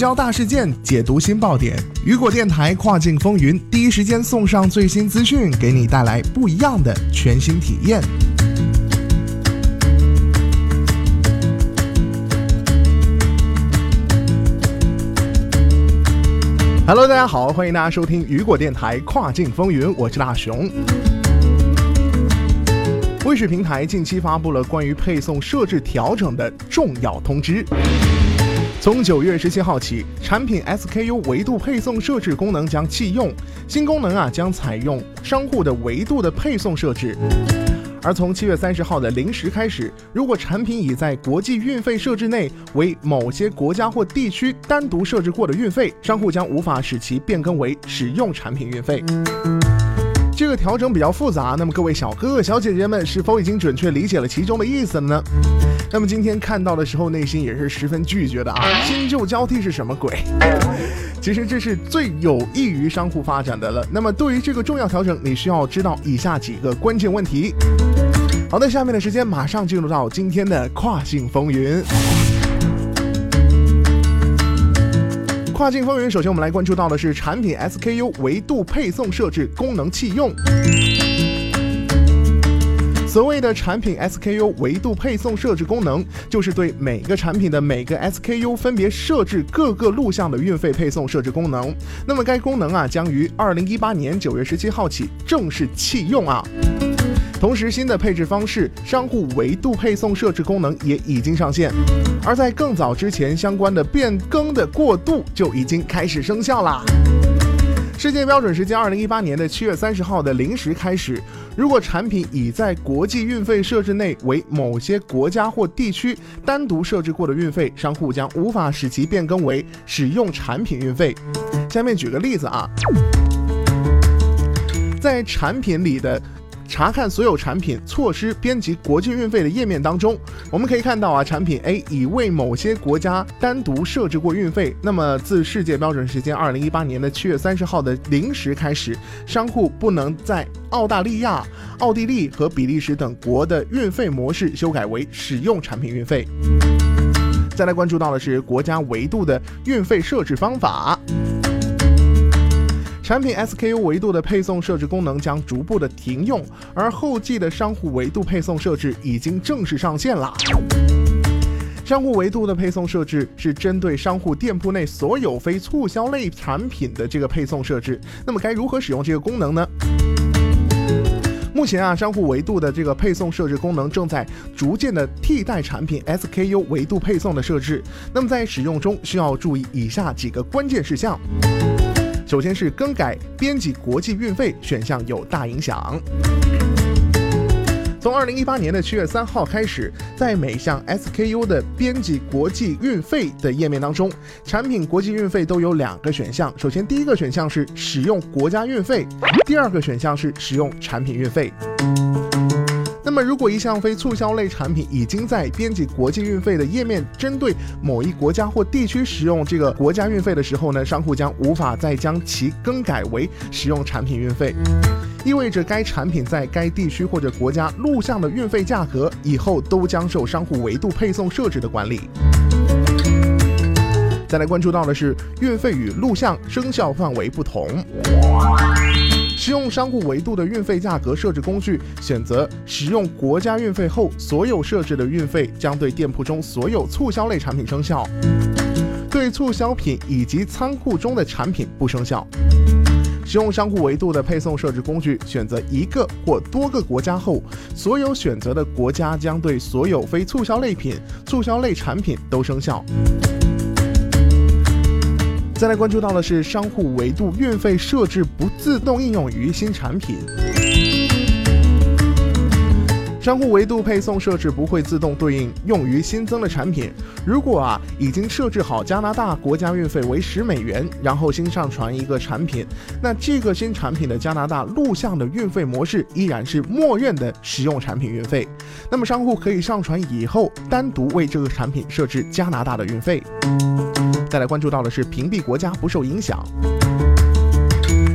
焦大事件，解读新爆点。雨果电台跨境风云，第一时间送上最新资讯，给你带来不一样的全新体验。Hello，大家好，欢迎大家收听雨果电台跨境风云，我是大熊。卫视平台近期发布了关于配送设置调整的重要通知。从九月十七号起，产品 SKU 维度配送设置功能将弃用，新功能啊将采用商户的维度的配送设置。而从七月三十号的零时开始，如果产品已在国际运费设置内为某些国家或地区单独设置过的运费，商户将无法使其变更为使用产品运费。这个调整比较复杂，那么各位小哥哥小姐姐们是否已经准确理解了其中的意思了呢？那么今天看到的时候，内心也是十分拒绝的啊！新旧交替是什么鬼？其实这是最有益于商户发展的了。那么对于这个重要调整，你需要知道以下几个关键问题。好的，下面的时间马上进入到今天的跨境风云。跨境风云，首先我们来关注到的是产品 SKU 维度配送设置功能弃用。所谓的产品 SKU 维度配送设置功能，就是对每个产品的每个 SKU 分别设置各个路项的运费配送设置功能。那么该功能啊，将于二零一八年九月十七号起正式弃用啊。同时，新的配置方式商户维度配送设置功能也已经上线，而在更早之前，相关的变更的过渡就已经开始生效啦。世界标准时间二零一八年的七月三十号的零时开始，如果产品已在国际运费设置内为某些国家或地区单独设置过的运费，商户将无法使其变更为使用产品运费。下面举个例子啊，在产品里的。查看所有产品措施编辑国际运费的页面当中，我们可以看到啊，产品 A 已为某些国家单独设置过运费。那么自世界标准时间二零一八年的七月三十号的零时开始，商户不能在澳大利亚、奥地利和比利时等国的运费模式修改为使用产品运费。再来关注到的是国家维度的运费设置方法。产品 SKU 维度的配送设置功能将逐步的停用，而后继的商户维度配送设置已经正式上线了。商户维度的配送设置是针对商户店铺内所有非促销类产品的这个配送设置。那么该如何使用这个功能呢？目前啊，商户维度的这个配送设置功能正在逐渐的替代产品 SKU 维度配送的设置。那么在使用中需要注意以下几个关键事项。首先是更改编辑国际运费选项有大影响。从二零一八年的七月三号开始，在每项 SKU 的编辑国际运费的页面当中，产品国际运费都有两个选项。首先，第一个选项是使用国家运费，第二个选项是使用产品运费。那么，如果一项非促销类产品已经在编辑国际运费的页面针对某一国家或地区使用这个国家运费的时候呢，商户将无法再将其更改为使用产品运费，意味着该产品在该地区或者国家录像的运费价格以后都将受商户维度配送设置的管理。再来关注到的是运费与录像生效范围不同。使用商户维度的运费价格设置工具，选择使用国家运费后，所有设置的运费将对店铺中所有促销类产品生效，对促销品以及仓库中的产品不生效。使用商户维度的配送设置工具，选择一个或多个国家后，所有选择的国家将对所有非促销类品、促销类产品都生效。再来关注到的是商户维度运费设置不自动应用于新产品。商户维度配送设置不会自动对应用于新增的产品。如果啊已经设置好加拿大国家运费为十美元，然后新上传一个产品，那这个新产品的加拿大录像的运费模式依然是默认的使用产品运费。那么商户可以上传以后单独为这个产品设置加拿大的运费。再来关注到的是屏蔽国家不受影响。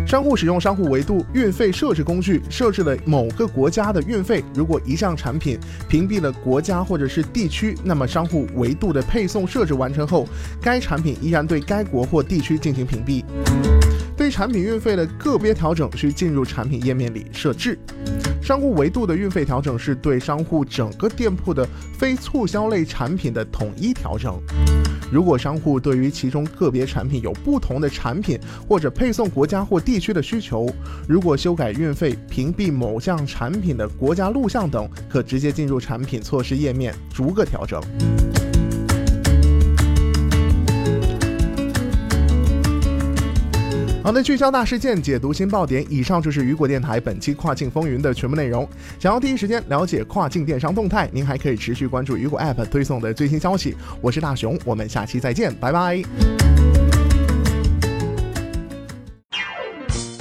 商户使用商户维度运费设置工具设置了某个国家的运费，如果一项产品屏蔽了国家或者是地区，那么商户维度的配送设置完成后，该产品依然对该国或地区进行屏蔽。对产品运费的个别调整需进入产品页面里设置。商户维度的运费调整是对商户整个店铺的非促销类产品的统一调整。如果商户对于其中个别产品有不同的产品或者配送国家或地区的需求，如果修改运费、屏蔽某项产品的国家录像等，可直接进入产品措施页面逐个调整。好的，聚焦大事件，解读新爆点。以上就是雨果电台本期跨境风云的全部内容。想要第一时间了解跨境电商动态，您还可以持续关注雨果 App 推送的最新消息。我是大熊，我们下期再见，拜拜。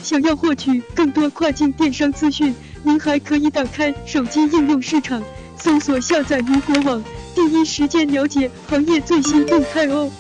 想要获取更多跨境电商资讯，您还可以打开手机应用市场，搜索下载雨果网，第一时间了解行业最新动态哦。